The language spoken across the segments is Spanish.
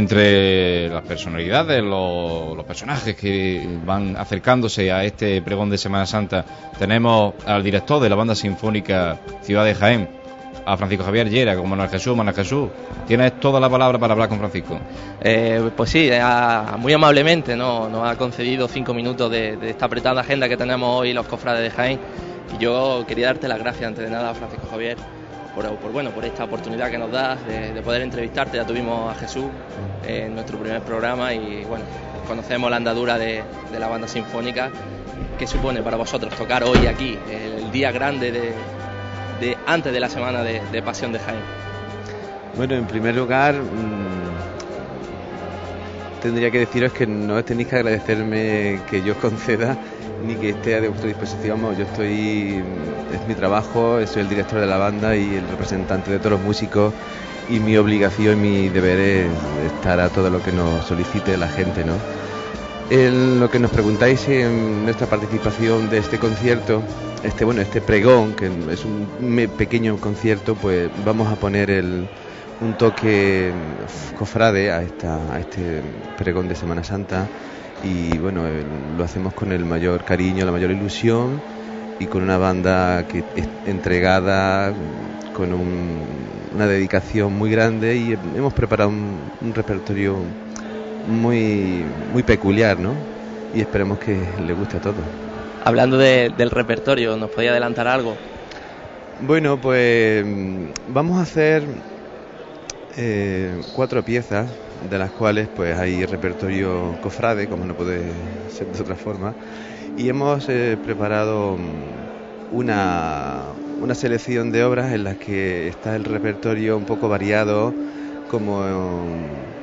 Entre las personalidades, los, personajes que van acercándose a este pregón de Semana Santa, tenemos al director de la banda sinfónica Ciudad de Jaén, a Francisco Javier Llera, como Manuel Jesús. Manuel Jesús, tienes toda la palabra para hablar con Francisco. Eh, pues sí, muy amablemente ¿no? nos ha concedido cinco minutos de, de, esta apretada agenda que tenemos hoy los cofrades de Jaén. Y yo quería darte las gracias antes de nada, Francisco Javier, por, bueno, por esta oportunidad que nos das de, poder entrevistarte. Ya tuvimos a Jesús en nuestro primer programa y bueno, conocemos la andadura de, la banda sinfónica. ¿Qué supone para vosotros tocar hoy aquí, el día grande de, antes de la semana de, Pasión de Jaime? Bueno, en primer lugar, mmm, tendría que deciros que no tenéis que agradecerme que yo os conceda ni que esté a vuestra disposición. Yo estoy, es mi trabajo, soy el director de la banda y el representante de todos los músicos y mi obligación y mi deber es estar a todo lo que nos solicite la gente, ¿no? En lo que nos preguntáis en nuestra participación de este concierto, este bueno, este pregón, que es un pequeño concierto, pues vamos a poner el, un toque cofrade a, esta, a este pregón de Semana Santa y bueno, lo hacemos con el mayor cariño, la mayor ilusión y con una banda que es entregada, con una dedicación muy grande y hemos preparado un, repertorio muy, muy peculiar, ¿no? Y esperemos que le guste a todos. Hablando del repertorio, ¿nos podía adelantar algo? Bueno, pues vamos a hacer eh, cuatro piezas de las cuales pues hay repertorio cofrade, como no puede ser de otra forma, y hemos eh, preparado mm, una, una selección de obras en las que está el repertorio un poco variado, como mm,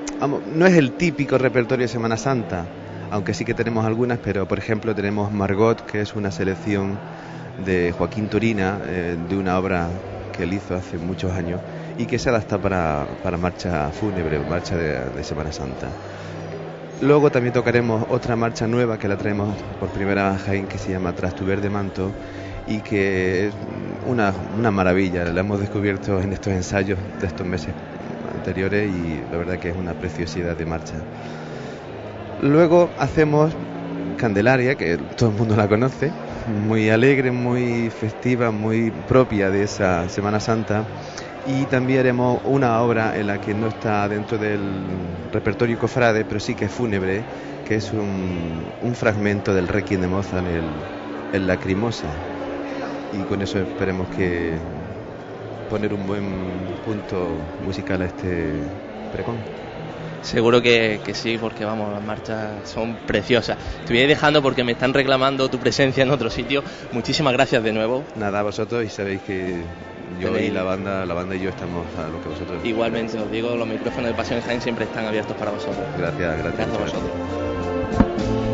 no es el típico repertorio de Semana Santa, aunque sí que tenemos algunas, pero por ejemplo tenemos Margot, que es una selección de Joaquín Turina, eh, de una obra que él hizo hace muchos años y que se adapta para, para marcha fúnebre, marcha de, Semana Santa. Luego también tocaremos otra marcha nueva que la traemos por primera vez a Jaén que se llama Tras verde manto y que es una, una maravilla, la hemos descubierto en estos ensayos de estos meses anteriores y la verdad que es una preciosidad de marcha. Luego hacemos Candelaria, que todo el mundo la conoce, muy alegre, muy festiva, muy propia de esa Semana Santa y también haremos una obra en la que no está dentro del repertorio cofrade, pero sí que es fúnebre, que es un, fragmento del Requiem de Mozart, el, el Lacrimosa. Y con eso esperemos que poner un buen punto musical a este pregón. Seguro que, que, sí, porque vamos, las marchas son preciosas. Te voy a ir dejando porque me están reclamando tu presencia en otro sitio. Muchísimas gracias de nuevo. Nada, a vosotros y sabéis que yo y la banda, la banda y yo estamos a lo que vosotros. Igualmente, os digo, los micrófonos de Pasión Jaén siempre están abiertos para vosotros. Gracias, gracias. Gracias a vosotros.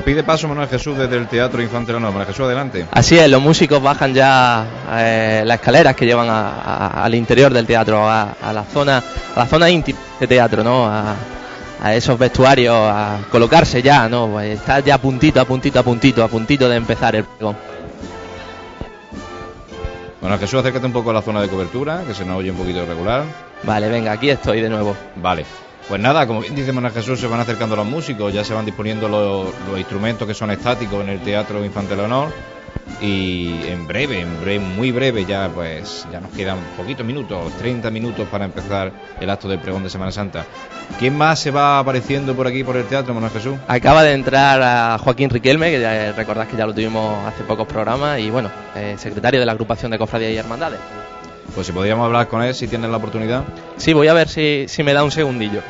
Nos pide paso Manuel Jesús desde el Teatro Infante Leonor. Manuel Jesús, adelante. Así es, los músicos bajan ya eh, las escaleras que llevan al interior del teatro, a, la zona a la zona íntima de teatro, ¿no? A, esos vestuarios, a colocarse ya, ¿no? Pues está ya a puntito, a puntito, a puntito, a puntito de empezar el pregón. Bueno, Jesús, acércate un poco a la zona de cobertura, que se nos oye un poquito irregular. Vale, venga, aquí estoy de nuevo. Vale. Pues nada, como bien dice Manuel Jesús, se van acercando los músicos, ya se van disponiendo los, instrumentos que son estáticos en el Teatro Infante Leonor y en breve, en breve, muy breve, ya pues ya nos quedan poquitos minutos, 30 minutos para empezar el acto del pregón de Semana Santa. ¿Quién más se va apareciendo por aquí por el teatro, Manuel Jesús? Acaba de entrar a Joaquín Riquelme, que ya, recordás que ya lo tuvimos hace pocos programas, y bueno, eh, secretario de la agrupación de cofradías y hermandades. Pues si podríamos hablar con él, si tienes la oportunidad. Sí, voy a ver si, si me da un segundillo.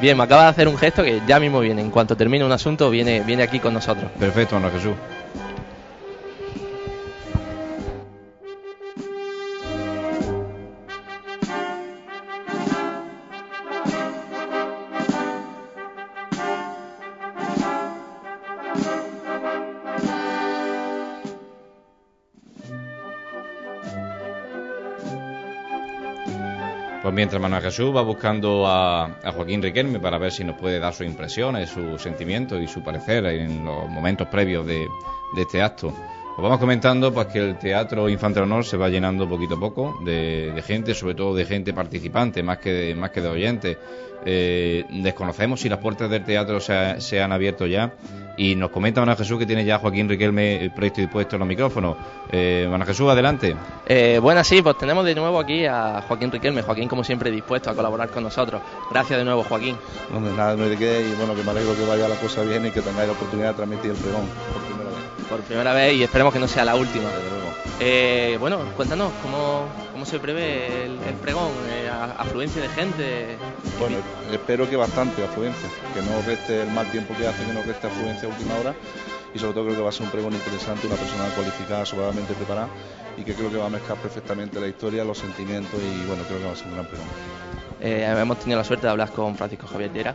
Bien, me acaba de hacer un gesto que ya mismo viene. En cuanto termine un asunto, viene, viene aquí con nosotros. Perfecto, Ana Jesús. Mientras Manuel Jesús va buscando a, a, Joaquín Riquelme para ver si nos puede dar sus impresiones, sus sentimientos y su parecer en los momentos previos de, de este acto. Os vamos comentando pues que el Teatro Infante Honor se va llenando poquito a poco de, de, gente, sobre todo de gente participante, más que de, más que de oyentes. Eh, desconocemos si las puertas del teatro se, se, han abierto ya y nos comenta Ana Jesús que tiene ya Joaquín Riquelme presto y dispuesto en los micrófonos. Eh, Ana Jesús, adelante. Eh, buenas, sí, pues tenemos de nuevo aquí a Joaquín Riquelme. Joaquín, como siempre, dispuesto a colaborar con nosotros. Gracias de nuevo, Joaquín. Bueno, nada, no hay de qué y bueno, que me alegro que vaya la cosa bien y que tengáis la oportunidad de transmitir el pregón por primera vez. Por primera vez y esperemos que no sea la última. Eh, bueno, cuéntanos, ¿cómo, cómo se prevé el, el pregón? Eh, ¿Afluencia de gente? Bueno, espero que bastante afluencia, que no reste el mal tiempo que hace, que no reste afluencia a última hora y sobre todo creo que va a ser un pregón interesante, una persona cualificada, sobradamente preparada y que creo que va a mezclar perfectamente la historia, los sentimientos y bueno, creo que va a ser un gran pregón. Eh, hemos tenido la suerte de hablar con Francisco Javier Llera.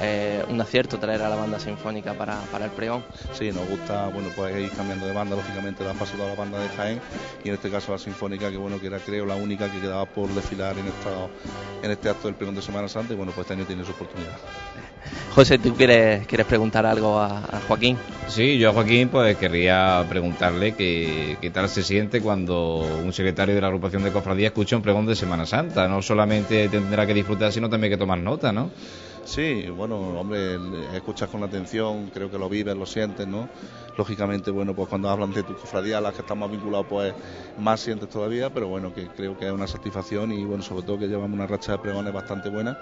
Eh, un acierto traer a la banda sinfónica para, para, el pregón. Sí, nos gusta bueno, pues ir cambiando de banda, lógicamente da paso a la banda de Jaén y en este caso la sinfónica, que bueno, que era creo la única que quedaba por desfilar en, esta, este acto del pregón de Semana Santa y bueno, pues este año tiene su oportunidad. José, ¿tú quieres, quieres preguntar algo a, a, Joaquín? Sí, yo a Joaquín pues querría preguntarle qué, qué tal se siente cuando un secretario de la agrupación de cofradía escucha un pregón de Semana Santa. No solamente tendrá que disfrutar, sino también que tomar nota, ¿no? Sí, bueno, hombre, escuchas con atención, creo que lo vives, lo sientes, ¿no? Lógicamente, bueno, pues cuando hablan de tu cofradía, las que están más vinculados, pues más sientes todavía, pero bueno, que creo que es una satisfacción y bueno, sobre todo que llevamos una racha de pregones bastante buena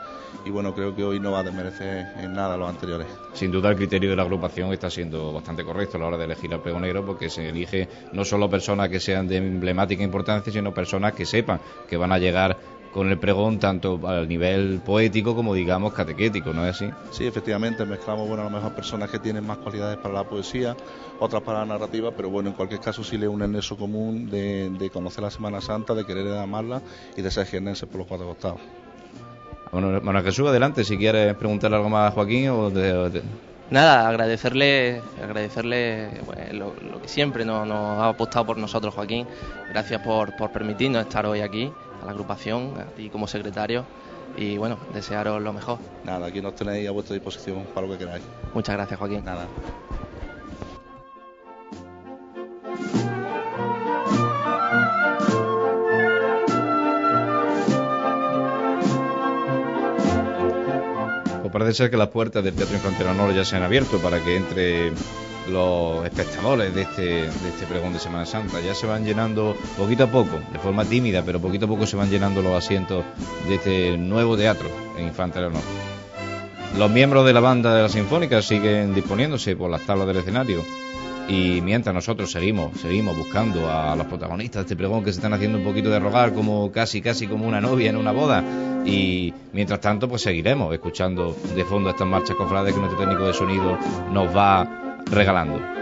y bueno, creo que hoy no va a desmerecer en nada los anteriores. Sin duda el criterio de la agrupación está siendo bastante correcto a la hora de elegir al pregonero porque se elige no solo personas que sean de emblemática importancia, sino personas que sepan que van a llegar con el pregón tanto al nivel poético como digamos catequético, ¿no es así? Sí, efectivamente, mezclamos bueno, a lo mejor personas que tienen más cualidades para la poesía, otras para la narrativa, pero bueno, en cualquier caso sí le une el nexo común de, de conocer la Semana Santa, de querer amarla y de ser jiennense por los cuatro costados. Bueno, Manuel Jesús, adelante, si quieres preguntarle algo más a Joaquín o de, de... Nada, agradecerle, agradecerle pues, lo, lo, que siempre nos, nos, ha apostado por nosotros, Joaquín. Gracias por, por permitirnos estar hoy aquí a la agrupación, a ti como secretario y bueno, desearos lo mejor. Nada, aquí nos tenéis a vuestra disposición para lo que queráis. Muchas gracias, Joaquín. Nada. Pues parece ser que las puertas del Teatro Infantil Honor ya se han abierto para que entre los espectadores de este, de este pregón de Semana Santa. Ya se van llenando poquito a poco, de forma tímida, pero poquito a poco se van llenando los asientos de este nuevo teatro en Infante Honor. Los miembros de la banda de la Sinfónica siguen disponiéndose por las tablas del escenario. Y mientras nosotros seguimos, seguimos buscando a los protagonistas de este pregón que se están haciendo un poquito de rogar, como casi, casi como una novia en una boda. Y mientras tanto, pues seguiremos escuchando de fondo estas marchas cofrades que nuestro técnico de sonido nos va regalando.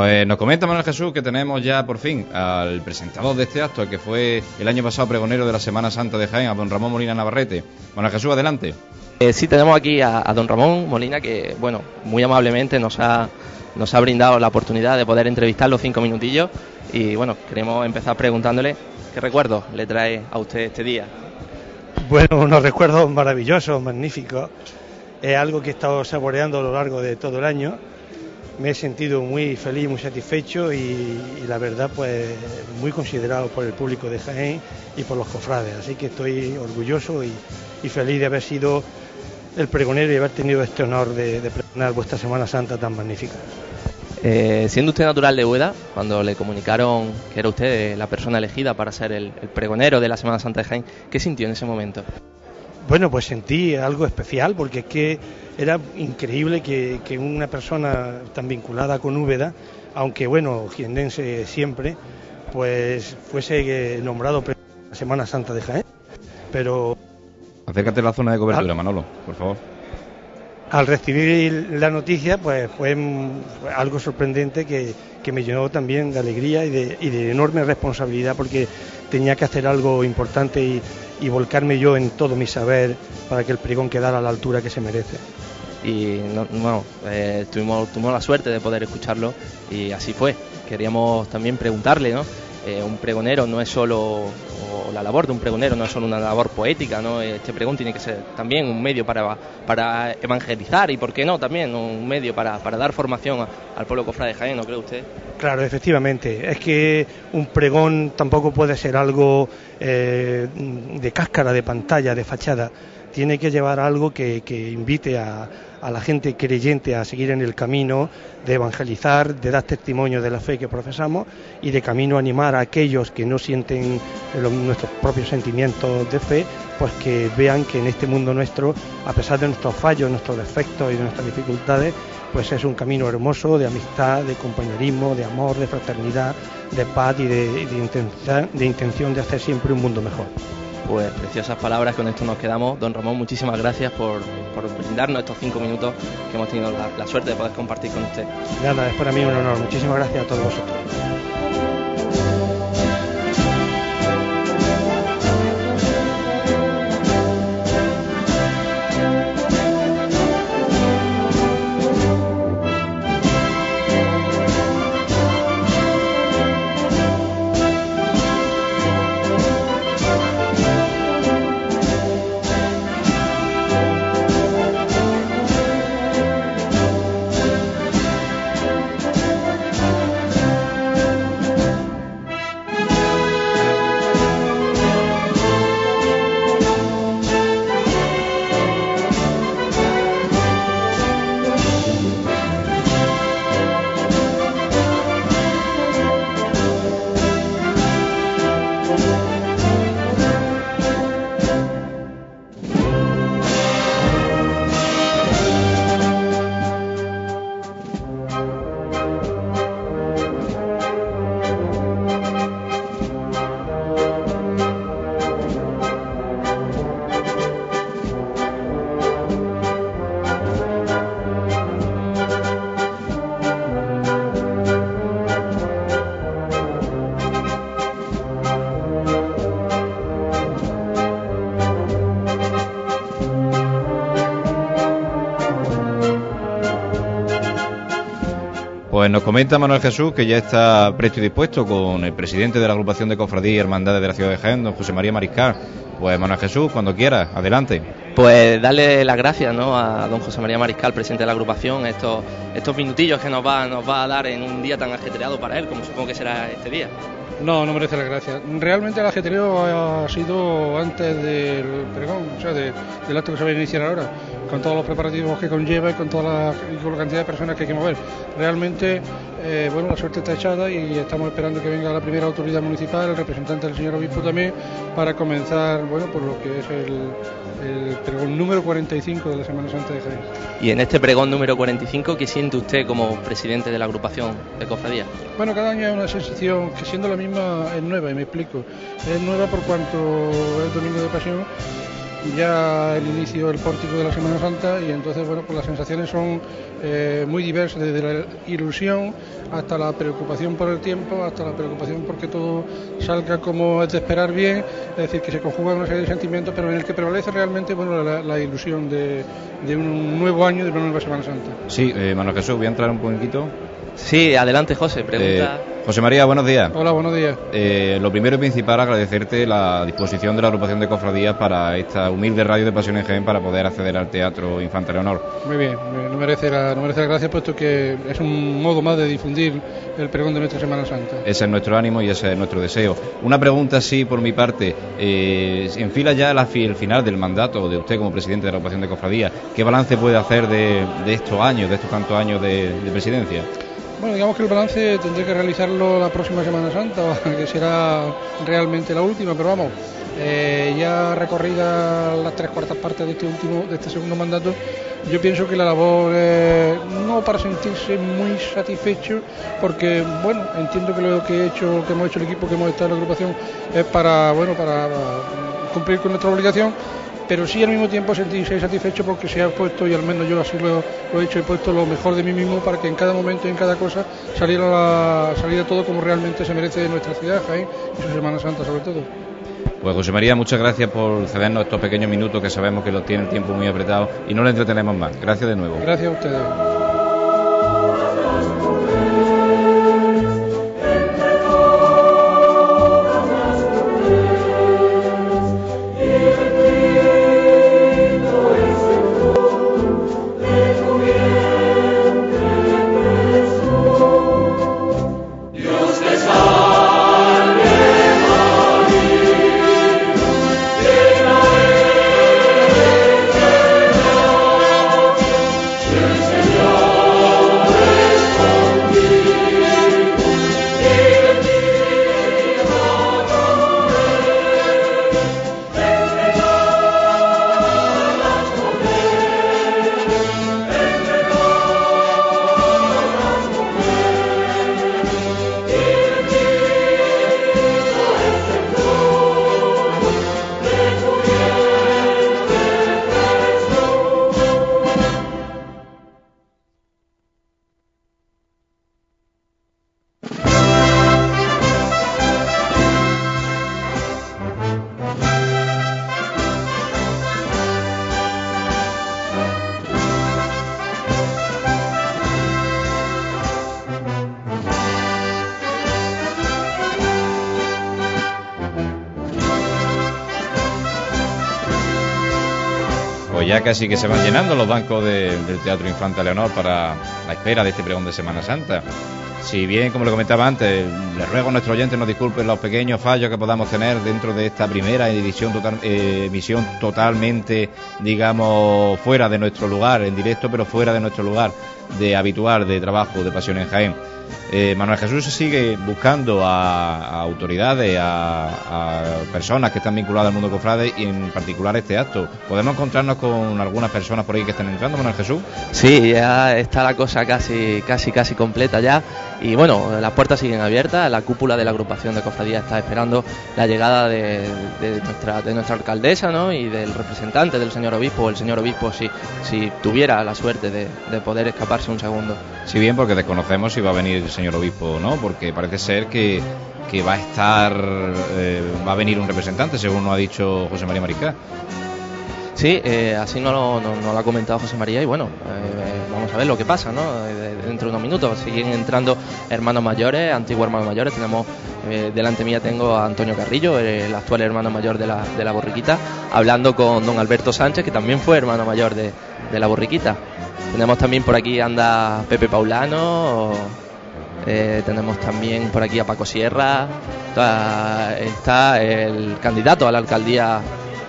Pues nos comenta Manuel Jesús que tenemos ya por fin al presentador de este acto, el que fue el año pasado pregonero de la Semana Santa de Jaén, a don Ramón Molina Navarrete. Manuel Jesús, adelante. Eh, sí, tenemos aquí a, don Ramón Molina que, bueno, muy amablemente nos ha, nos ha brindado la oportunidad de poder entrevistarlo cinco minutillos y, bueno, queremos empezar preguntándole qué recuerdos le trae a usted este día. Bueno, unos recuerdos maravillosos, magníficos. Es algo que he estado saboreando a lo largo de todo el año me he sentido muy feliz, muy satisfecho y, la verdad pues muy considerado por el público de Jaén y por los cofrades. Así que estoy orgulloso y, feliz de haber sido el pregonero y haber tenido este honor de, pregonar vuestra Semana Santa tan magnífica. Eh, siendo usted natural de Ueda, cuando le comunicaron que era usted la persona elegida para ser el, el pregonero de la Semana Santa de Jaén, ¿qué sintió en ese momento? Bueno, pues sentí algo especial porque es que era increíble que, una persona tan vinculada con Úbeda, aunque bueno, jiendense siempre, pues fuese nombrado la Semana Santa de Jaén. Pero. Acércate a la zona de cobertura, Manolo, por favor. Al recibir la noticia, pues fue algo sorprendente que, me llenó también de alegría y de, y de enorme responsabilidad porque tenía que hacer algo importante y, y volcarme yo en todo mi saber para que el pregón quedara a la altura que se merece. Y eh, tuvimos, tuvimos la suerte de poder escucharlo y así fue. Queríamos también preguntarle, ¿no? Eh, un pregonero no es solo la labor de un pregonero no es solo una labor poética, ¿no? Este pregón tiene que ser también un medio para, para evangelizar y, ¿por qué no?, también un medio para, para dar formación al pueblo cofrade de Jaén, ¿no cree usted? Claro, efectivamente. Es que un pregón tampoco puede ser algo eh, de cáscara, de pantalla, de fachada. Tiene que llevar algo que invite a, a la gente creyente a seguir en el camino de evangelizar, de dar testimonio de la fe que profesamos y de camino animar a aquellos que no sienten nuestros propios sentimientos de fe, pues que vean que en este mundo nuestro, a pesar de nuestros fallos, nuestros defectos y de nuestras dificultades, pues es un camino hermoso de amistad, de compañerismo, de amor, de fraternidad, de paz y de, intención de hacer siempre un mundo mejor pues preciosas palabras, con esto nos quedamos. Don Ramón, muchísimas gracias por, brindarnos estos cinco minutos que hemos tenido la, la suerte de poder compartir con usted. Nada, es para mí un honor. Muchísimas gracias a todos vosotros. Pues nos comenta Manuel Jesús que ya está presto y dispuesto con el presidente de la agrupación de cofradías y hermandades de la ciudad de Jaén, don José María Mariscal. Pues Manuel Jesús, cuando quiera, adelante. Pues darle las gracias ¿no? a don José María Mariscal, presidente de la agrupación, estos, estos minutillos que nos va, nos va a dar en un día tan ajetreado para él, como supongo que será este día. No, no merece la gracia. Realmente el ajetreo ha sido antes del pregón, o sea, del acto que se va a iniciar ahora con todos los preparativos que conlleva y con toda la, con la cantidad de personas que hay que mover. Realmente, eh, bueno, la suerte está echada y estamos esperando que venga la primera autoridad municipal, el representante del señor obispo también, para comenzar, bueno, por lo que es el, pregón número 45 de la Semana Santa de Jaén. Y en este pregón número 45, ¿qué siente usted como presidente de la agrupación de cofradía? Bueno, cada año es una sensación que siendo la misma es nueva, y me explico. Es nueva por cuanto es Domingo de Pasión ya el inicio del pórtico de la Semana Santa y entonces, bueno, pues las sensaciones son eh, muy diversas, desde la ilusión hasta la preocupación por el tiempo, hasta la preocupación porque todo salga como es de esperar bien, es decir, que se conjugan una serie de sentimientos, pero en el que prevalece realmente bueno, la, ilusión de, un nuevo año, de una nueva Semana Santa. Sí, eh, Manuel Jesús, voy a entrar un poquito. Sí, adelante José, pregunta. Eh, José María, buenos días. Hola, buenos días. Eh, lo primero y principal, agradecerte la disposición de la agrupación de cofradías para esta humilde radio de Pasión en Jaén para poder acceder al Teatro Infante Leonor. Muy bien, no merece, la, no merece la gracia puesto que es un modo más de difundir el pregón de nuestra Semana Santa. Ese es nuestro ánimo y ese es nuestro deseo. Una pregunta, sí, por mi parte. Eh, en fila ya la, el final del mandato de usted como presidente de la agrupación de cofradías. ¿Qué balance puede hacer de, estos años, de estos tantos años de presidencia? Bueno, digamos que el balance tendré que realizarlo la próxima Semana Santa, que será realmente la última, pero vamos, eh, ya recorrida las tres cuartas partes de este último, de este segundo mandato, yo pienso que la labor no para sentirse muy satisfecho, porque bueno, entiendo que lo que he hecho, que hemos hecho el equipo, que hemos estado en la agrupación, es para bueno, para cumplir con nuestra obligación pero sí al mismo tiempo sentirse satisfecho porque se ha puesto, y al menos yo así lo, he hecho, he puesto lo mejor de mí mismo para que en cada momento y en cada cosa saliera, saliera todo como realmente se merece nuestra ciudad, Jaén, y su Semana Santa sobre todo. Pues José María, muchas gracias por cedernos estos pequeños minutos que sabemos que lo tiene el tiempo muy apretado y no le entretenemos más. Gracias de nuevo. Gracias a ustedes. Casi que se van llenando los bancos del Teatro Infante Leonor para la espera de este pregón de Semana Santa. Si bien, como le comentaba antes, le ruego a nuestros oyentes nos disculpen los pequeños fallos que podamos tener dentro de esta primera edición eh, emisión totalmente, digamos, fuera de nuestro lugar, en directo, pero fuera de nuestro lugar de habitual de trabajo de Pasión en Jaén. Eh, Manuel Jesús sigue buscando a, autoridades, a, personas que están vinculadas al mundo cofrade y en particular este acto. ¿Podemos encontrarnos con algunas personas por ahí que están entrando, Manuel Jesús? Sí, ya está la cosa casi, casi, casi completa ya. Y bueno, las puertas siguen abiertas, la cúpula de la agrupación de cofradía está esperando la llegada de, nuestra, de nuestra alcaldesa ¿no? y del representante del señor obispo, el señor obispo si, si tuviera la suerte de, de poder escaparse un segundo. Si bien, porque desconocemos si va a venir el señor obispo no, porque parece ser que, va a estar, eh, va a venir un representante, según nos ha dicho José María Mariscal. Sí, eh, así no lo, no, lo, ha comentado José María y bueno, eh, vamos a ver lo que pasa, ¿no? Dentro de unos minutos siguen entrando hermanos mayores, antiguos hermanos mayores. Tenemos, delante mía tengo a Antonio Carrillo, el actual hermano mayor de la, de la borriquita, hablando con don Alberto Sánchez, que también fue hermano mayor de, de la borriquita. Tenemos también por aquí anda Pepe Paulano, eh, tenemos también por aquí a Paco Sierra, está, el candidato a la alcaldía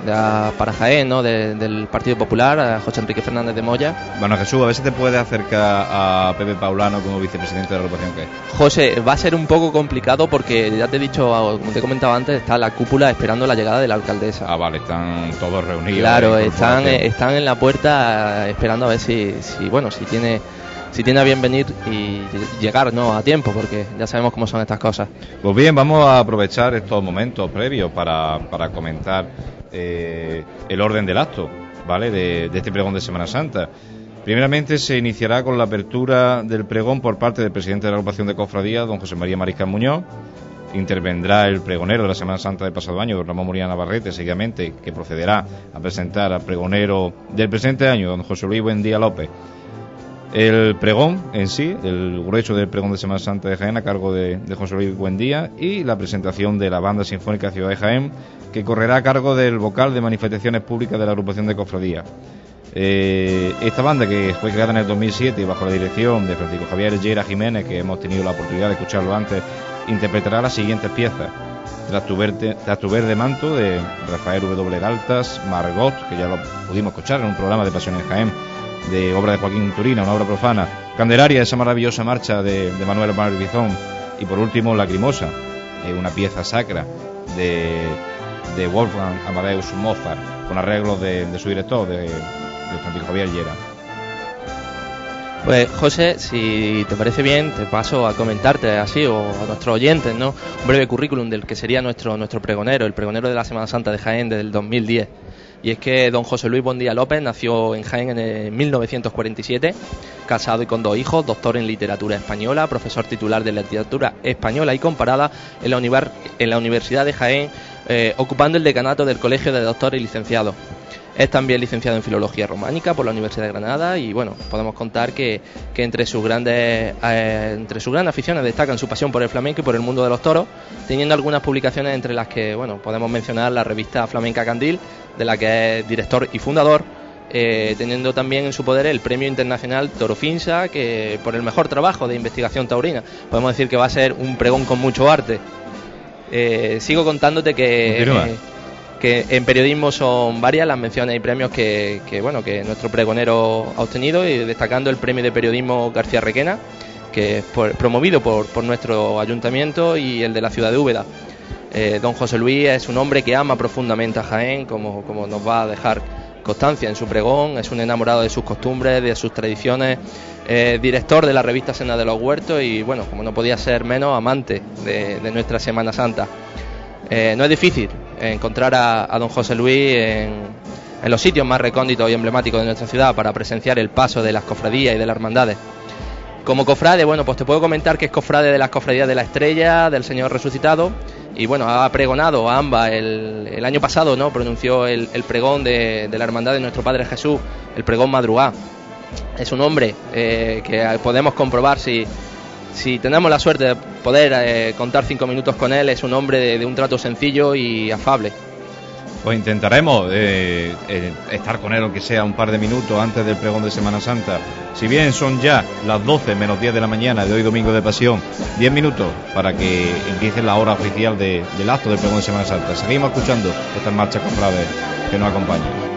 de, para Jaén, del Partido Popular, José Enrique Fernández de Moya. Bueno, Jesús, a ver si te puede acercar a Pepe Paulano como vicepresidente de la agrupación que José, va a ser un poco complicado porque ya te he dicho, como te he comentado antes, está la cúpula esperando la llegada de la alcaldesa. Ah, vale, están todos reunidos. Claro, están, están en la puerta esperando a ver si, si bueno, si tiene si tiene a bien venir y llegar no a tiempo, porque ya sabemos cómo son estas cosas. Pues bien, vamos a aprovechar estos momentos previos para, comentar eh, el orden del acto, ¿vale? De, de este pregón de Semana Santa. Primeramente se iniciará con la apertura del pregón por parte del presidente de la agrupación de cofradía, don José María Mariscal Muñoz. Intervendrá el pregonero de la Semana Santa del pasado año, don Ramón Muriana Navarrete, seguidamente, que procederá a presentar al pregonero del presente año, don José Luis Buendía López. El pregón en sí, el grueso del pregón de Semana Santa de Jaén a cargo de, José Luis Buendía y la presentación de la Banda Sinfónica Ciudad de Jaén, que correrá a cargo del vocal de manifestaciones públicas de la agrupación de cofradía. Eh, esta banda que fue creada en el 2007 y bajo la dirección de Francisco Javier Llera Jiménez, que hemos tenido la oportunidad de escucharlo antes, interpretará las siguientes piezas. Tras tu, verde, Tras tu verde manto de Rafael W. Daltas, Margot, que ya lo pudimos escuchar en un programa de Pasión en Jaén, de obra de Joaquín Turina, una obra profana. Candelaria, esa maravillosa marcha de, de Manuel Omar Bizón. Y por último, Lacrimosa, eh, una pieza sacra de, de Wolfgang Amadeus Mozart, con arreglos de, su director, de, de Francisco Javier Llera. Pues José, si te parece bien, te paso a comentarte así o a nuestros oyentes, ¿no? Un breve currículum del que sería nuestro nuestro pregonero, el pregonero de la Semana Santa de Jaén del 2010. Y es que don José Luis Bondía López nació en Jaén en 1947, casado y con dos hijos, doctor en literatura española, profesor titular de literatura española y comparada en la, en la Universidad de Jaén, eh, ocupando el decanato del Colegio de Doctores y Licenciados. Es también licenciado en Filología Románica por la Universidad de Granada y bueno, podemos contar que, que entre, sus grandes, eh, entre sus grandes aficiones destacan su pasión por el flamenco y por el mundo de los toros, teniendo algunas publicaciones entre las que bueno, podemos mencionar la revista Flamenca Candil, de la que es director y fundador, eh, teniendo también en su poder el Premio Internacional Toro Finsa, que por el mejor trabajo de investigación taurina. Podemos decir que va a ser un pregón con mucho arte. Eh, sigo contándote que que en periodismo son varias las menciones y premios que, bueno que nuestro pregonero ha obtenido y destacando el premio de periodismo García Requena que es por, promovido por, por, nuestro ayuntamiento y el de la ciudad de Úbeda. Eh, don José Luis es un hombre que ama profundamente a Jaén como, como nos va a dejar constancia en su pregón es un enamorado de sus costumbres de sus tradiciones eh, director de la revista Sena de los Huertos y bueno como no podía ser menos amante de, de nuestra Semana Santa. Eh, no es difícil encontrar a, a don José Luis en, los sitios más recónditos y emblemáticos de nuestra ciudad para presenciar el paso de las cofradías y de las hermandades. Como cofrade, bueno, pues te puedo comentar que es cofrade de las cofradías de la Estrella, del Señor Resucitado, y bueno, ha pregonado a ambas el, año pasado, ¿no? Pronunció el, el pregón de, de, la hermandad de nuestro Padre Jesús, el pregón madrugá. Es un hombre eh, que podemos comprobar si, si tenemos la suerte de poder eh, contar cinco minutos con él, es un hombre de, un trato sencillo y afable. Pues intentaremos eh, eh, estar con él, aunque sea un par de minutos antes del pregón de Semana Santa. Si bien son ya las 12 menos 10 de la mañana de hoy domingo de Pasión, 10 minutos para que empiece la hora oficial de, del acto del pregón de Semana Santa. Seguimos escuchando estas marchas cofrades que nos acompañan.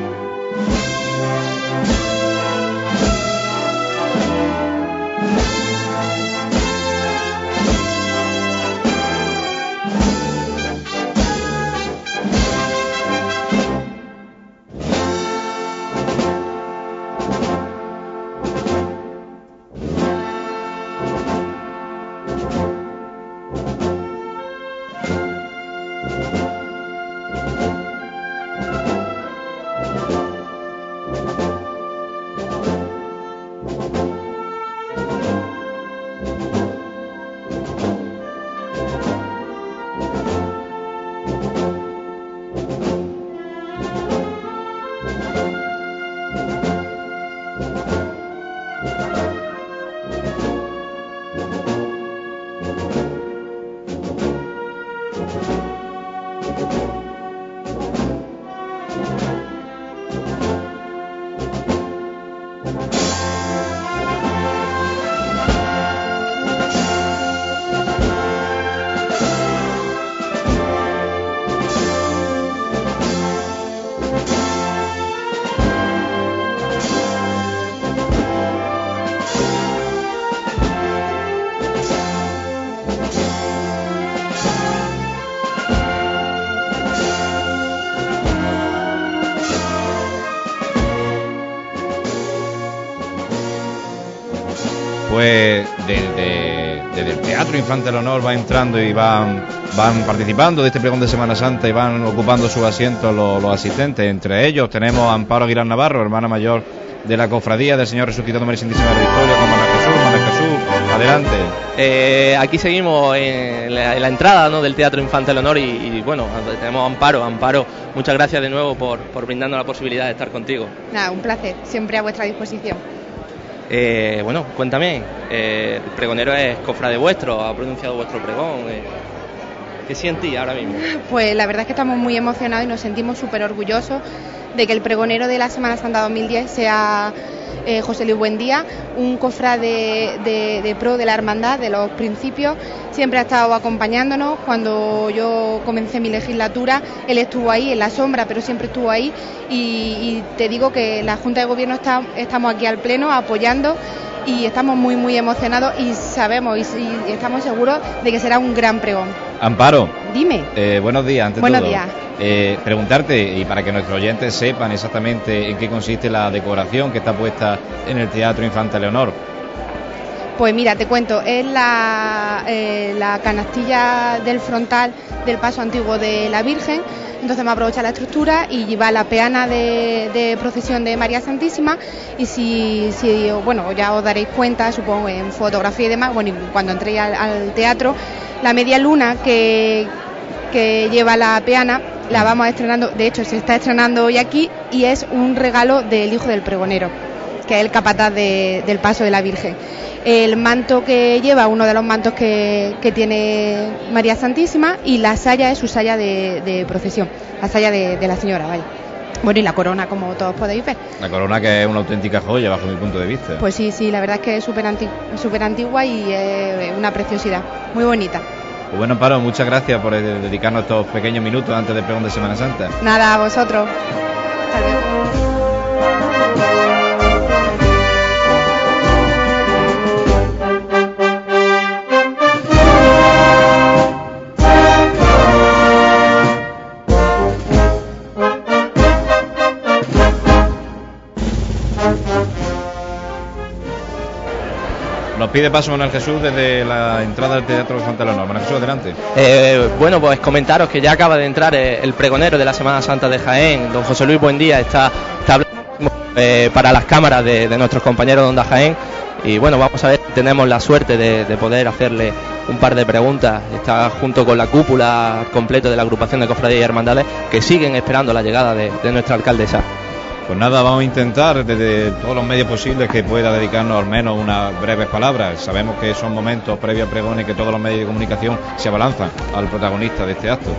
Infante del Honor va entrando y van, van participando de este pregón de Semana Santa y van ocupando sus asientos los, los asistentes. Entre ellos tenemos a Amparo Aguilar Navarro, hermana mayor de la cofradía del Señor Resucitado María Santísima de la Victoria, con Manuel Jesús, Jesús, adelante. Eh, aquí seguimos en la, en la entrada ¿no? del Teatro Infante del Honor y, y, bueno, tenemos a Amparo. Amparo, muchas gracias de nuevo por, por brindarnos la posibilidad de estar contigo. Nada, un placer, siempre a vuestra disposición. Eh, bueno, cuéntame, eh, el pregonero es cofrade vuestro, ha pronunciado vuestro pregón. eh, ¿Qué sientís ahora mismo? Pues la verdad es que estamos muy emocionados y nos sentimos súper orgullosos de que el pregonero de la Semana Santa 2010 sea eh, José Luis Buendía, un cofrade de, pro de la hermandad, de los principios. Siempre ha estado acompañándonos. Cuando yo comencé mi legislatura, él estuvo ahí en la sombra, pero siempre estuvo ahí. Y, y te digo que la Junta de Gobierno está, estamos aquí al pleno apoyando y estamos muy, muy emocionados y sabemos y, y estamos seguros de que será un gran pregón. Amparo, Dime. eh, buenos días, ante Buenos todo. días. Eh, preguntarte, y para que nuestros oyentes sepan exactamente en qué consiste la decoración que está puesta en el Teatro Infante Leonor. Pues mira, te cuento, es la, eh, la canastilla del frontal del paso antiguo de la Virgen, entonces me aprovecha la estructura y lleva la peana de, procesión de María Santísima. Y si, bueno, ya os daréis cuenta, supongo, en fotografía y demás, bueno, y cuando entré al, al teatro, la media luna que, que lleva la peana la vamos estrenando, de hecho se está estrenando hoy aquí y es un regalo del hijo del pregonero, que es el capataz de- del paso de la Virgen. El manto que lleva, uno de los mantos que, que tiene María Santísima, y la saya es su saya de, de procesión, la saya de, de la señora, vaya. Bueno, y la corona, como todos podéis ver. La corona que es una auténtica joya bajo mi punto de vista. Pues sí, sí, la verdad es que es súper anti- súper antigua y es una preciosidad, muy bonita. Pues bueno, Amparo, muchas gracias por eh, dedicarnos estos pequeños minutos antes del pregón de Semana Santa. Nada, a vosotros. Hasta luego. Pide paso Manuel Jesús desde la entrada del Teatro Santa Leonor. Manuel Jesús, adelante. Eh, bueno, pues comentaros que ya acaba de entrar eh, el pregonero de la Semana Santa de Jaén, don José Luis Buendía, está, está hablando eh, para las cámaras de, nuestros compañeros de Onda Jaén. Y bueno, vamos a ver si tenemos la suerte de, de poder hacerle un par de preguntas. Está junto con la cúpula completa de la agrupación de cofradías y hermandades que siguen esperando la llegada de, de nuestra alcaldesa. Pues nada, vamos a intentar desde todos los medios posibles que pueda dedicarnos al menos unas breves palabras. Sabemos que son momentos previos a pregones que todos los medios de comunicación se abalanzan al protagonista de este acto.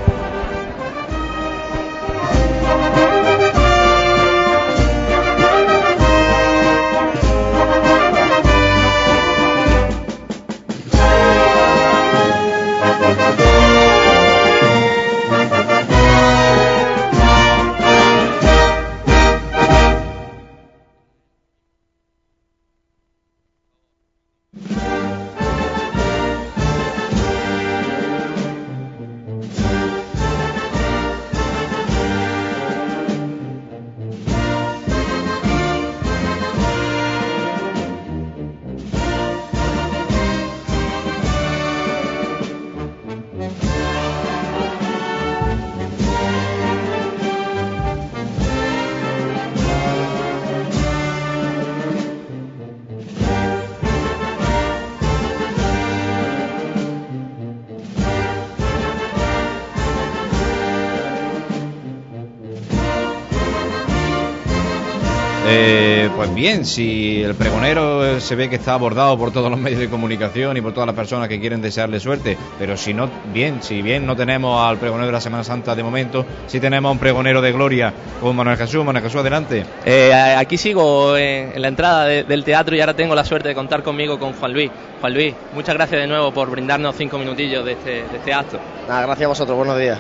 Bien, si el pregonero eh, se ve que está abordado por todos los medios de comunicación y por todas las personas que quieren desearle suerte, pero si no, bien, si bien no tenemos al pregonero de la Semana Santa de momento, sí tenemos a un pregonero de gloria como Manuel Jesús. Manuel Jesús, adelante. Eh, aquí sigo en, en la entrada de- del teatro y ahora tengo la suerte de contar conmigo con Juan Luis. Juan Luis, muchas gracias de nuevo por brindarnos cinco minutillos de este, de este acto. Nada, gracias a vosotros, buenos días.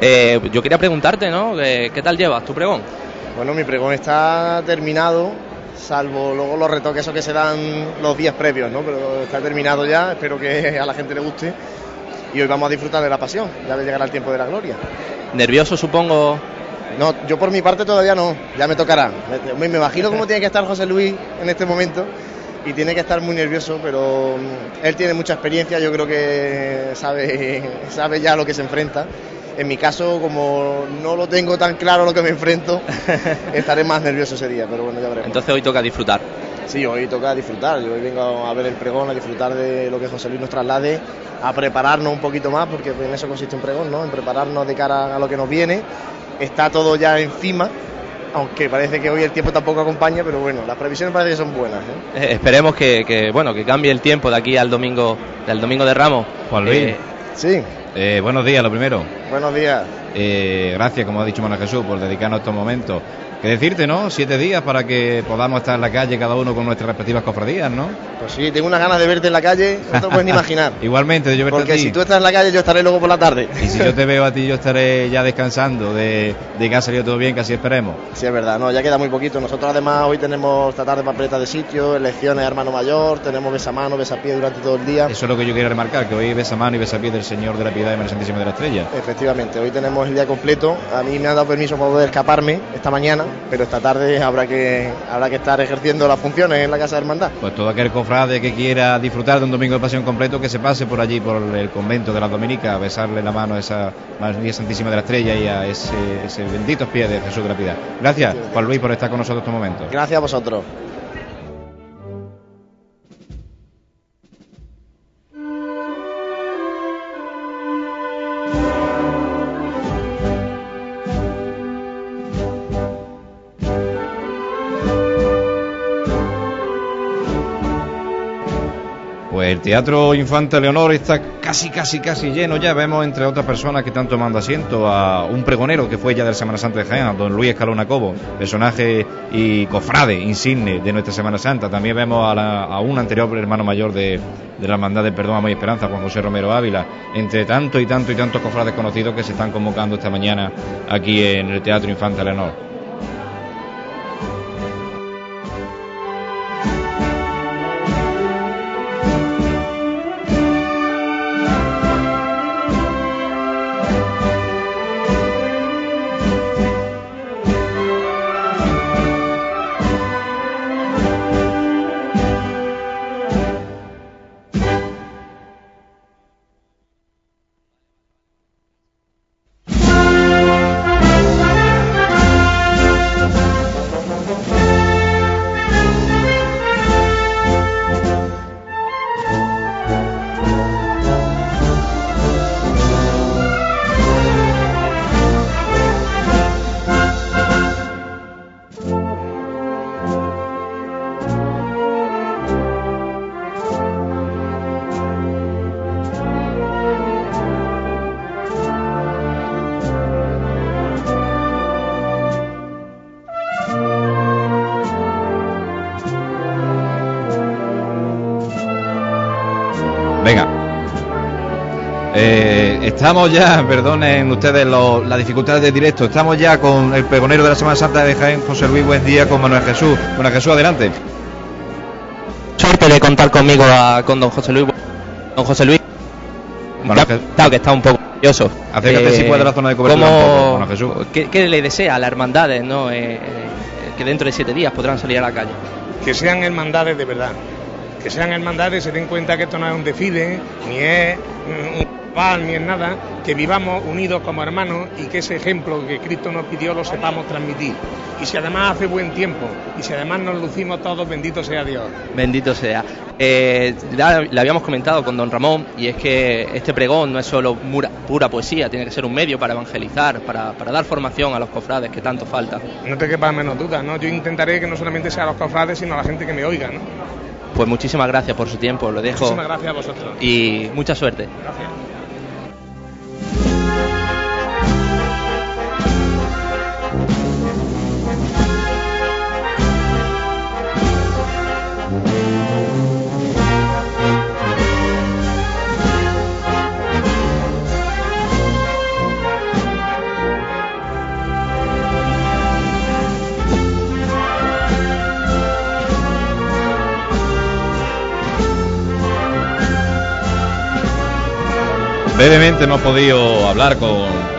Eh, yo quería preguntarte, ¿no? ¿Qué, qué tal llevas tu pregón? Bueno, mi pregón está terminado, salvo luego los retoques esos que se dan los días previos, ¿no? Pero está terminado ya, espero que a la gente le guste. Y hoy vamos a disfrutar de la pasión, ya le llegará el tiempo de la gloria. Nervioso, supongo. No, yo por mi parte todavía no, ya me tocará. Me, me imagino cómo tiene que estar José Luis en este momento, y tiene que estar muy nervioso, pero mm, él tiene mucha experiencia, yo creo que sabe, sabe ya lo que se enfrenta. En mi caso, como no lo tengo tan claro lo que me enfrento, estaré más nervioso ese día, pero bueno, ya veremos. Entonces hoy toca disfrutar. Sí, hoy toca disfrutar. Yo hoy vengo a ver el pregón, a disfrutar de lo que José Luis nos traslade, a prepararnos un poquito más, porque en eso consiste un pregón, ¿no? En prepararnos de cara a lo que nos viene. Está todo ya encima, aunque parece que hoy el tiempo tampoco acompaña, pero bueno, las previsiones parece que son buenas. ¿eh? Eh, esperemos que, que, bueno que cambie el tiempo de aquí al domingo del domingo de Ramos. Juan Luis. Eh, sí. Eh, buenos días, lo primero. Buenos días. Eh, gracias, como ha dicho Manuel Jesús, por dedicarnos estos momentos. ¿Qué decirte, no? Siete días para que podamos estar en la calle cada uno con nuestras respectivas cofradías, ¿no? Pues sí, tengo unas ganas de verte en la calle, no te lo puedes ni imaginar. Igualmente, yo verte Porque a ti. si tú estás en la calle, yo estaré luego por la tarde. Y si yo te veo a ti, yo estaré ya descansando de, de que ha salido todo bien, que así esperemos. Sí, es verdad, no, ya queda muy poquito. Nosotros además hoy tenemos esta tarde papeleta de sitio, elecciones hermano mayor, tenemos besamano, besapié durante todo el día. Eso es lo que yo quería remarcar, que hoy besa mano y besa pie del Señor de la Piedad y María Santísima de la Estrella. Efectivamente, hoy tenemos el día completo. A mí me han dado permiso para poder escaparme esta mañana, pero esta tarde habrá que habrá que estar ejerciendo las funciones en la Casa de Hermandad. Pues todo aquel cofrade que quiera disfrutar de un domingo de pasión completo, que se pase por allí, por el convento de las Dominicas, a besarle la mano a esa María Santísima de la Estrella y a ese, ese benditos pies de Jesús de la Piedad. Gracias, Juan Luis, por estar con nosotros estos momentos. Gracias a vosotros. Teatro Infante Leonor está casi, casi, casi lleno ya. Vemos entre otras personas que están tomando asiento a un pregonero que fue ya del Semana Santa de Jaén, don Luis Escalona Cobo, personaje y cofrade insigne de nuestra Semana Santa. También vemos a, la- un anterior hermano mayor de, de la Hermandad de Perdón, Amor y Esperanza, Juan José Romero Ávila, entre tanto y tanto y tantos cofrades conocidos que se están convocando esta mañana aquí en el Teatro Infante Leonor. Estamos ya, perdonen ustedes lo- las dificultades de directo, estamos ya con el pregonero de la Semana Santa de Jaén, José Luis Buen Día, con Manuel Jesús. Manuel Jesús, adelante. Suerte de contar conmigo a- con don José Luis. Don José Luis. Manuel Jesús. claro que está un poco nervioso. Acércate si puedes a la zona de cobertura ¿cómo- un poco, Manuel Jesús. ¿qué, qué le desea a las hermandades, no? Eh, eh, que dentro de siete días podrán salir a la calle. que sean hermandades de verdad, que sean hermandades, se den cuenta que esto no es un desfile, ni es un ni es nada, que vivamos unidos como hermanos y que ese ejemplo que Cristo nos pidió lo sepamos transmitir. Y si además hace buen tiempo, y si además nos lucimos todos, bendito sea Dios. Bendito sea. Eh, ya le habíamos comentado con don Ramón, y es que este pregón no es solo mura- pura poesía, tiene que ser un medio para evangelizar, para, para dar formación a los cofrades que tanto falta. No te quepa menos duda, ¿no? Yo intentaré que no solamente sea a los cofrades, sino a la gente que me oiga, ¿no? Pues muchísimas gracias por su tiempo, lo dejo. Muchísimas gracias a vosotros. Y mucha suerte. Gracias. Brevemente hemos podido hablar con,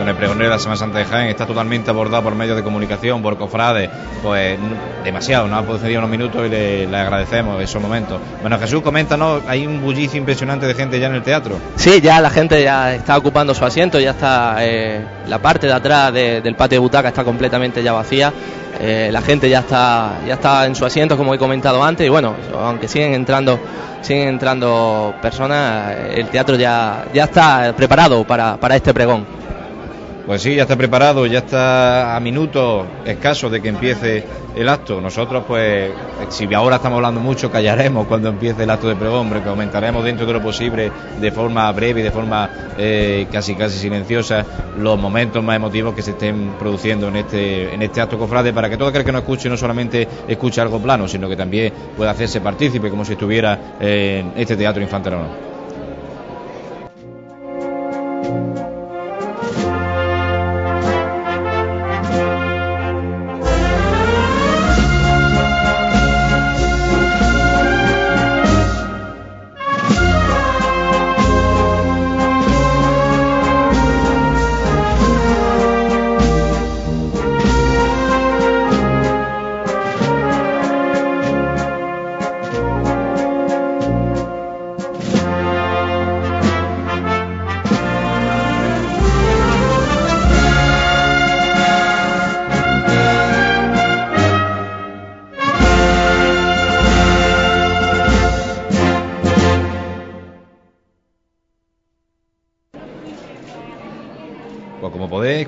el pregonero de la Semana Santa de Jaén, está totalmente abordado por medios de comunicación, por cofrades, pues demasiado, nos ha concedido unos minutos y le, agradecemos esos momentos. Bueno, Jesús, coméntanos, hay un bullicio impresionante de gente ya en el teatro. Sí, ya la gente ya está ocupando su asiento, ya está eh, la parte de atrás de- del patio de butaca está completamente ya vacía. Eh, la gente ya está ya está en su asiento como he comentado antes y bueno, aunque siguen entrando siguen entrando personas, el teatro ya ya está preparado para, para este pregón. Pues sí, ya está preparado, ya está a minutos escasos de que empiece el acto. Nosotros, pues, si ahora estamos hablando mucho, callaremos cuando empiece el acto de pregón, hombre, que comentaremos dentro de lo posible, de forma breve y de forma eh, casi casi silenciosa, los momentos más emotivos que se estén produciendo en este, en este acto cofrade, para que todo aquel que no escuche no solamente escuche algo plano, sino que también pueda hacerse partícipe como si estuviera en este teatro Infante Leonor. Pues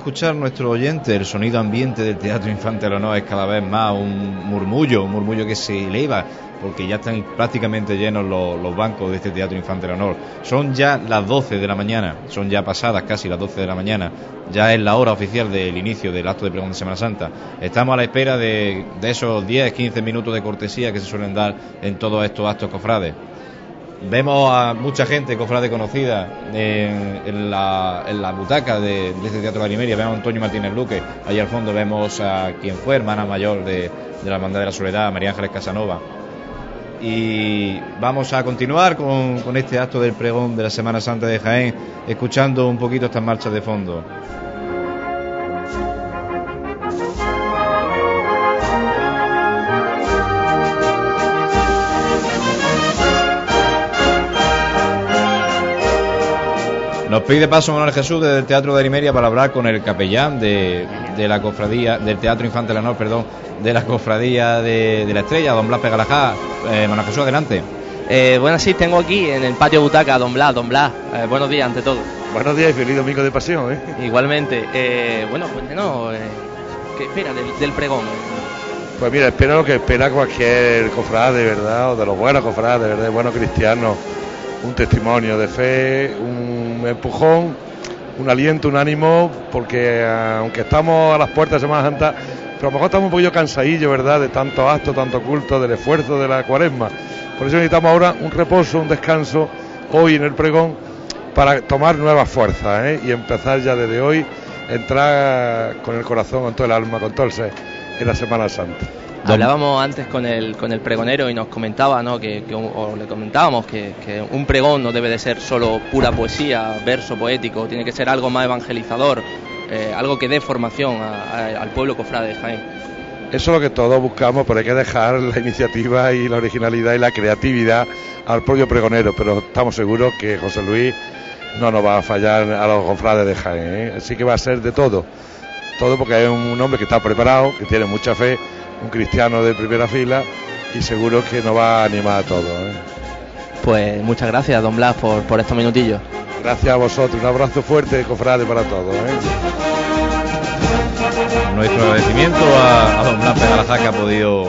escuchar nuestro oyente, el sonido ambiente del Teatro Infante Leonor es cada vez más un murmullo, un murmullo que se eleva, porque ya están prácticamente llenos los, bancos de este Teatro Infante Leonor. Son ya las 12 de la mañana, son ya pasadas casi las 12 de la mañana, ya es la hora oficial del inicio del acto de pregón de Semana Santa. Estamos a la espera de, de esos 10-15 minutos de cortesía que se suelen dar en todos estos actos cofrades. Vemos a mucha gente, cofrade conocida, en, la, en la butaca de, este Teatro de Arimeria. Vemos a Antonio Martínez Luque. Allí al fondo vemos a quien fue hermana mayor de, de la Hermandad de la Soledad, María Ángeles Casanova. Y vamos a continuar con, con este acto del pregón de la Semana Santa de Jaén, escuchando un poquito estas marchas de fondo. Nos pide paso Manuel Jesús desde el Teatro de Arimeria para hablar con el capellán de, de la cofradía, del Teatro Infante Leonor, perdón, de la cofradía de, de la Estrella, don Blas Pegalajá. Eh, Manuel Jesús, adelante. Eh, bueno, sí, tengo aquí en el patio butaca a Don Blas. Don Blas, eh, buenos días ante todo. Buenos días y feliz domingo de pasión, ¿eh? Igualmente. Eh, bueno, cuéntenos, eh, ¿qué espera del, del pregón? Pues mira, espero lo que espera cualquier cofrade, de verdad, o de los buenos cofrades, de verdad, de buenos cristianos. Un testimonio de fe, un empujón, un aliento, un ánimo, porque eh, aunque estamos a las puertas de Semana Santa, pero a lo mejor estamos un poquillo cansadillos, ¿verdad?, de tanto acto, tanto culto, del esfuerzo de la cuaresma. Por eso necesitamos ahora un reposo, un descanso, hoy en el pregón, para tomar nuevas fuerzas ¿eh? y empezar ya desde hoy, entrar con el corazón, con todo el alma, con todo el ser en la Semana Santa. Hablábamos antes con el, con el pregonero y nos comentaba, ¿no? que, que o le comentábamos que, que un pregón no debe de ser solo pura poesía, verso poético, tiene que ser algo más evangelizador, eh, algo que dé formación a- a- al pueblo cofrade de Jaén. Eso es lo que todos buscamos, pero hay que dejar la iniciativa y la originalidad y la creatividad al propio pregonero. Pero estamos seguros que José Luis no nos va a fallar a los confrades de Jaén. ¿eh? Así que va a ser de todo. Todo porque es un hombre que está preparado, que tiene mucha fe, un cristiano de primera fila y seguro que nos va a animar a todos. ¿eh? Pues muchas gracias, don Blas, por, por estos minutillos. Gracias a vosotros, un abrazo fuerte, cofrade, para todos. ¿eh? Nuestro agradecimiento a, a don Blas Pegalajá que ha podido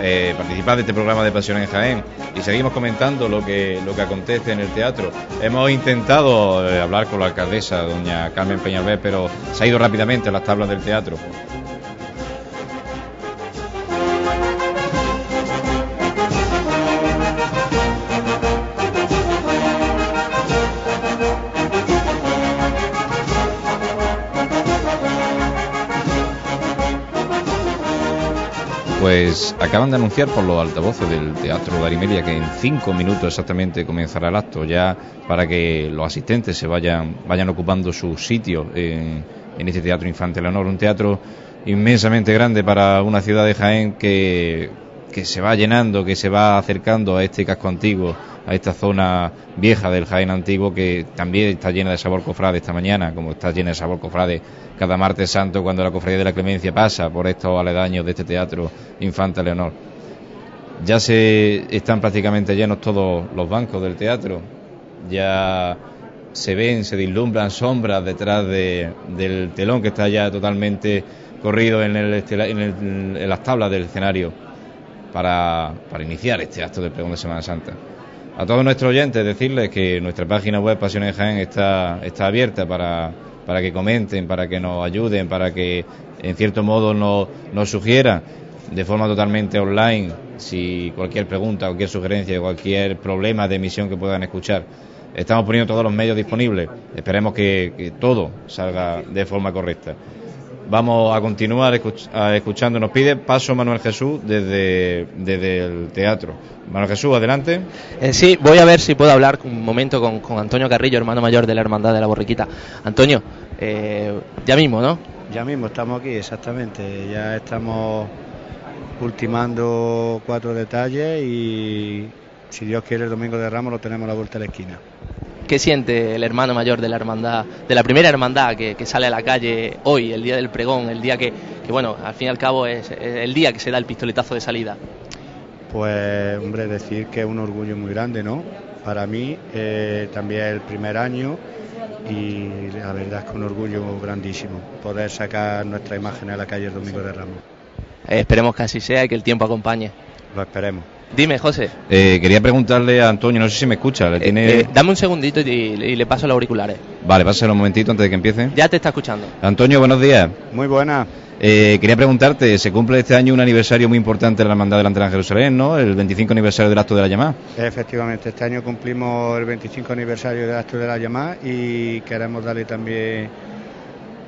eh, participar de este programa de Pasión en Jaén y seguimos comentando lo que lo que acontece en el teatro. Hemos intentado eh, hablar con la alcaldesa, doña Carmen Peñalver, pero se ha ido rápidamente a las tablas del teatro. Pues acaban de anunciar por los altavoces del Teatro Darimelia que en cinco minutos exactamente comenzará el acto, ya para que los asistentes se vayan, vayan ocupando su sitio en, en este Teatro Infante Leonor, un teatro inmensamente grande para una ciudad de Jaén que, que se va llenando, que se va acercando a este casco antiguo, a esta zona vieja del Jaén antiguo que también está llena de sabor cofrade esta mañana, como está llena de sabor cofrade cada martes santo cuando la cofradía de la Clemencia pasa por estos aledaños de este teatro Infanta Leonor. Ya se están prácticamente llenos todos los bancos del teatro, ya se ven, se vislumbran sombras detrás del telón que está ya totalmente corrido en, en, las tablas del escenario para, para iniciar este acto del pregón de Semana Santa. A todos nuestros oyentes decirles que nuestra página web Pasiones Jaén está, está abierta para, para que comenten, para que nos ayuden, para que en cierto modo nos, nos sugieran de forma totalmente online si cualquier pregunta, cualquier sugerencia, cualquier problema de emisión que puedan escuchar. Estamos poniendo todos los medios disponibles. Esperemos que todo salga de forma correcta. Vamos a continuar escuchando. Nos pide paso Manuel Jesús desde, desde el teatro. Manuel Jesús, adelante. Eh, sí, voy a ver si puedo hablar un momento con, con, Antonio Carrillo, hermano mayor de la Hermandad de la Borriquita. Antonio, eh, ya mismo, ¿no? Ya mismo estamos aquí, exactamente. Ya estamos ultimando cuatro detalles y si Dios quiere el domingo de Ramos lo tenemos a la vuelta de la esquina. ¿Qué siente el hermano mayor de la hermandad, de la primera hermandad que, que sale a la calle hoy, el día del pregón, el día que, que, bueno, al fin y al cabo es, el día que se da el pistoletazo de salida? Pues, hombre, decir que es un orgullo muy grande, ¿no? Para mí eh, también es el primer año y la verdad es que un orgullo grandísimo poder sacar nuestra imagen a la calle el domingo de Ramos. Eh, esperemos que así sea y que el tiempo acompañe. Lo esperemos. Dime, José. Eh, quería preguntarle a Antonio, no sé si me escucha. ¿le tiene... Eh, eh, dame un segundito y, y, le paso los auriculares. Vale, pásalo un momentito antes de que empiece. Ya te está escuchando. Antonio, buenos días. Muy buenas. Eh, quería preguntarte, se cumple este año un aniversario muy importante de la Hermandad delante de Jerusalén, ¿no? El 25 aniversario del acto de la llamada. Efectivamente, este año cumplimos el 25 aniversario del acto de la llamada y queremos darle también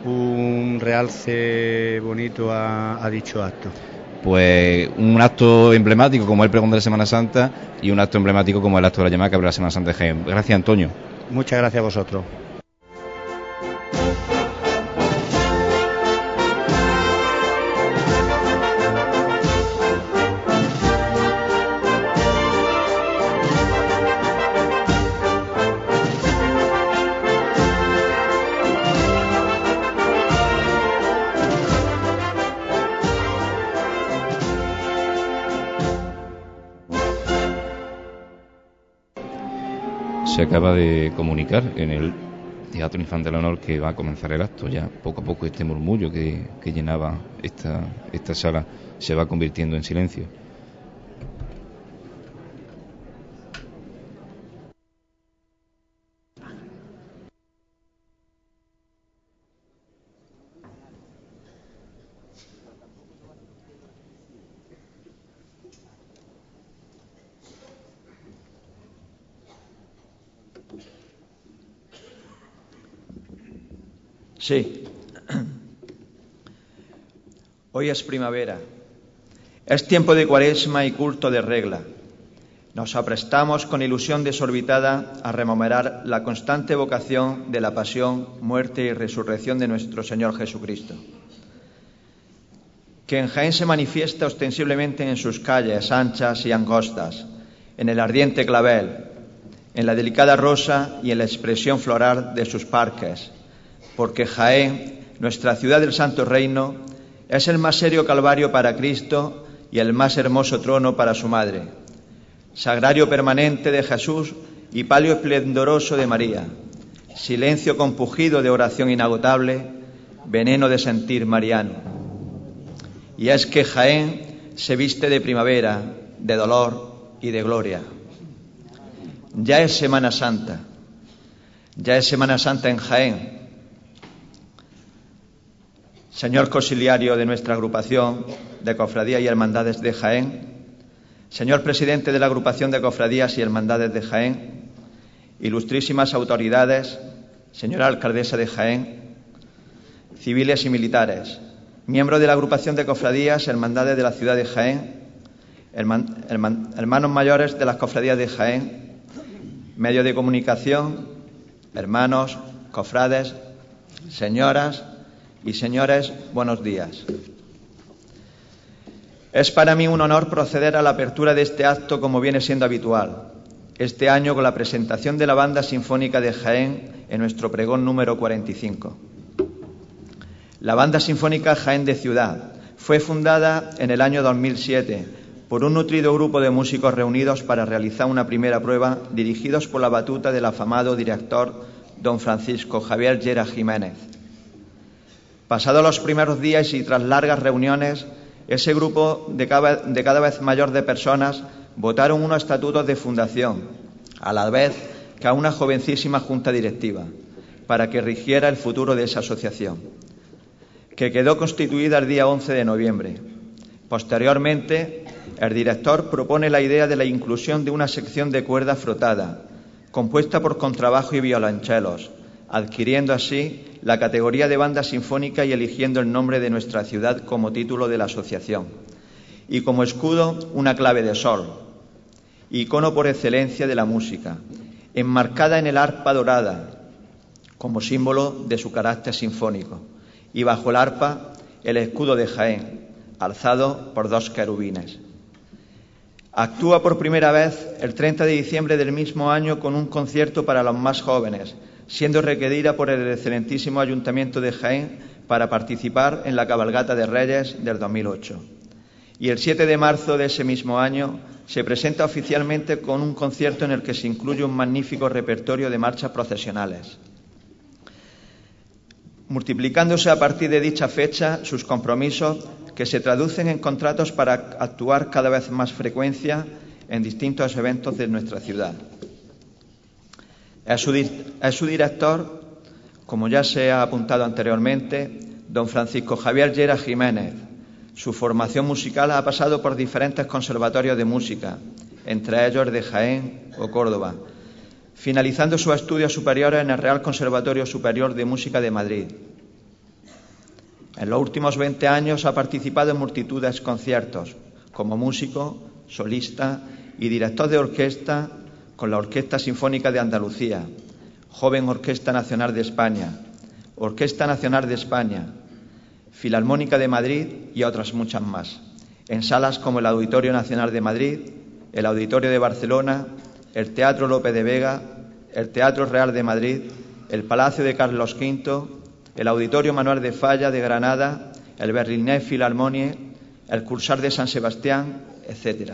un realce bonito a, a dicho acto pues un acto emblemático como el pregón de la Semana Santa y un acto emblemático como el acto de la llamada que abre la Semana Santa de Jaén. Gracias, Antonio. Muchas gracias a vosotros. Se acaba de comunicar en el Teatro Infante del Honor que va a comenzar el acto. Ya poco a poco este murmullo que, que llenaba esta, esta sala se va convirtiendo en silencio. Sí. Hoy es primavera. Es tiempo de cuaresma y culto de regla. Nos aprestamos con ilusión desorbitada a rememorar la constante vocación de la pasión, muerte y resurrección de nuestro Señor Jesucristo, que en Jaén se manifiesta ostensiblemente en sus calles anchas y angostas, en el ardiente clavel, en la delicada rosa y en la expresión floral de sus parques, porque Jaén, nuestra ciudad del Santo Reino, es el más serio calvario para Cristo y el más hermoso trono para su madre, sagrario permanente de Jesús y palio esplendoroso de María, silencio compugido de oración inagotable, veneno de sentir mariano. Y es que Jaén se viste de primavera, de dolor y de gloria. Ya es Semana Santa, ya es Semana Santa en Jaén, señor conciliario de nuestra agrupación de cofradías y hermandades de Jaén, señor presidente de la agrupación de cofradías y hermandades de Jaén, ilustrísimas autoridades, señora alcaldesa de Jaén, civiles y militares, miembro de la agrupación de cofradías Hermandades de la ciudad de Jaén, hermanos mayores de las cofradías de Jaén, medios de comunicación, hermanos, cofrades, señoras y señores, buenos días. Es para mí un honor proceder a la apertura de este acto como viene siendo habitual, este año con la presentación de la Banda Sinfónica de Jaén en nuestro pregón número 45. La Banda Sinfónica Jaén de Ciudad fue fundada en el año 2007 por un nutrido grupo de músicos reunidos para realizar una primera prueba dirigidos por la batuta del afamado director don Francisco Javier Llera Jiménez. Pasados los primeros días y tras largas reuniones, ese grupo de cada, vez mayor de personas votaron unos estatutos de fundación, a la vez que a una jovencísima junta directiva, para que rigiera el futuro de esa asociación, que quedó constituida el día 11 de noviembre. Posteriormente, el director propone la idea de la inclusión de una sección de cuerda frotada, compuesta por contrabajo y violonchelos, adquiriendo así la categoría de banda sinfónica y eligiendo el nombre de nuestra ciudad como título de la asociación. Y como escudo, una clave de sol, icono por excelencia de la música, enmarcada en el arpa dorada, como símbolo de su carácter sinfónico, y bajo el arpa el escudo de Jaén, alzado por dos querubines. Actúa por primera vez el 30 de diciembre del mismo año con un concierto para los más jóvenes, siendo requerida por el excelentísimo Ayuntamiento de Jaén para participar en la cabalgata de Reyes del 2008. Y el 7 de marzo de ese mismo año se presenta oficialmente con un concierto en el que se incluye un magnífico repertorio de marchas procesionales. Multiplicándose a partir de dicha fecha sus compromisos que se traducen en contratos para actuar cada vez más frecuencia en distintos eventos de nuestra ciudad. Es su, director, como ya se ha apuntado anteriormente, don Francisco Javier Llera Jiménez, su formación musical ha pasado por diferentes conservatorios de música, entre ellos de Jaén o Córdoba, finalizando sus estudios superiores en el Real Conservatorio Superior de Música de Madrid. En los últimos 20 años ha participado en multitud de conciertos, como músico, solista y director de orquesta con la Orquesta Sinfónica de Andalucía, Joven Orquesta Nacional de España, Orquesta Nacional de España, Filarmónica de Madrid y otras muchas más, en salas como el Auditorio Nacional de Madrid, el Auditorio de Barcelona, el Teatro López de Vega, el Teatro Real de Madrid, el Palacio de Carlos V, el Auditorio Manuel de Falla de Granada, el Berliner Philharmonie, el Cursar de San Sebastián, etc.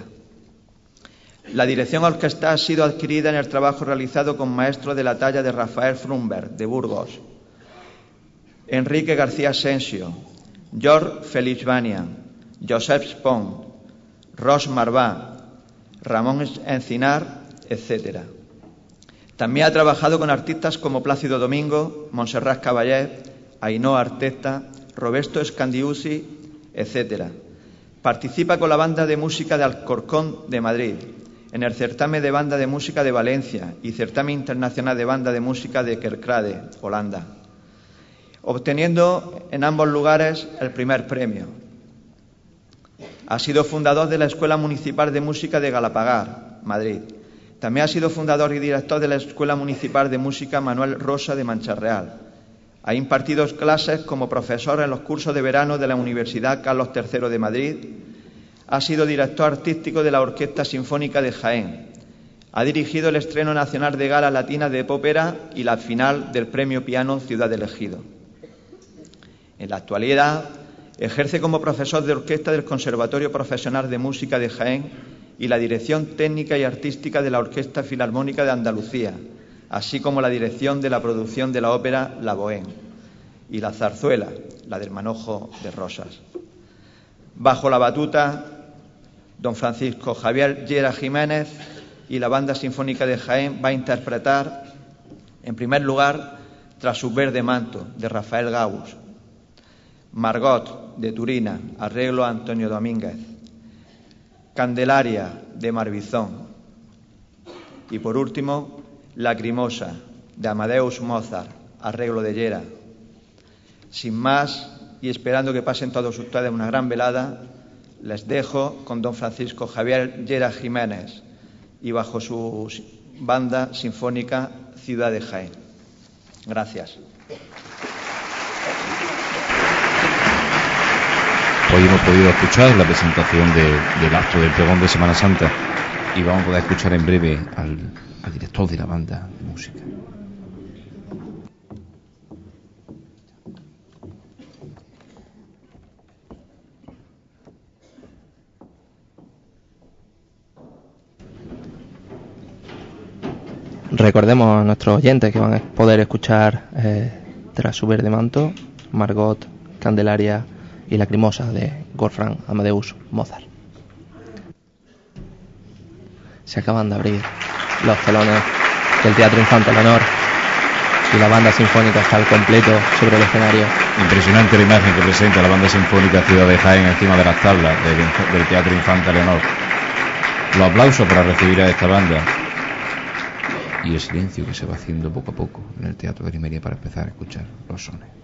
La dirección orquestal ha sido adquirida en el trabajo realizado con maestros de la talla de Rafael Frumberg, de Burgos, Enrique García Asensio, George Félix Bania, Joseph Spong, Ross Marvá, Ramón Encinar, etc. También ha trabajado con artistas como Plácido Domingo, Montserrat Caballé, Ainhoa Arteta, Roberto Escandiusi, etc. Participa con la banda de música de Alcorcón de Madrid, en el certamen de banda de música de Valencia y certamen internacional de banda de música de Kerkrade, Holanda obteniendo en ambos lugares el primer premio. Ha sido fundador de la Escuela Municipal de Música de Galapagar, Madrid. También ha sido fundador y director de la Escuela Municipal de Música Manuel Rosa de Mancharreal. Ha impartido clases como profesor en los cursos de verano de la Universidad Carlos III de Madrid. Ha sido director artístico de la Orquesta Sinfónica de Jaén. Ha dirigido el estreno nacional de Gala Latina de Pópera y la final del Premio Piano Ciudad del Ejido. En la actualidad ejerce como profesor de orquesta del Conservatorio Profesional de Música de Jaén y la dirección técnica y artística de la Orquesta Filarmónica de Andalucía, así como la dirección de la producción de la ópera La Bohème y la zarzuela, la del manojo de rosas. Bajo la batuta, don Francisco Javier Llera Jiménez y la Banda Sinfónica de Jaén va a interpretar, en primer lugar, Tras su verde manto, de Rafael Gauss, Margot de Turina, arreglo Antonio Domínguez. Candelaria de Marbizón. Y por último, Lacrimosa de Amadeus Mozart, arreglo de Yera. Sin más, y esperando que pasen todos ustedes una gran velada, les dejo con don Francisco Javier Llera Jiménez y bajo su banda sinfónica Ciudad de Jaén. Gracias. Hoy hemos podido escuchar la presentación de- del acto del pregón de Semana Santa y vamos a poder escuchar en breve al director de la banda de música. Recordemos a nuestros oyentes que van a poder escuchar eh, tras su verde manto, Margot, Candelaria y Lacrimosa de Wolfgang Amadeus Mozart. Se acaban de abrir los telones del Teatro Infante Leonor y la banda sinfónica está al completo sobre el escenario. Impresionante la imagen que presenta la banda sinfónica Ciudad de Jaén encima de las tablas del, del Teatro Infanta Leonor. Los aplausos para recibir a esta banda y el silencio que se va haciendo poco a poco en el Teatro de Limeria para empezar a escuchar los sones.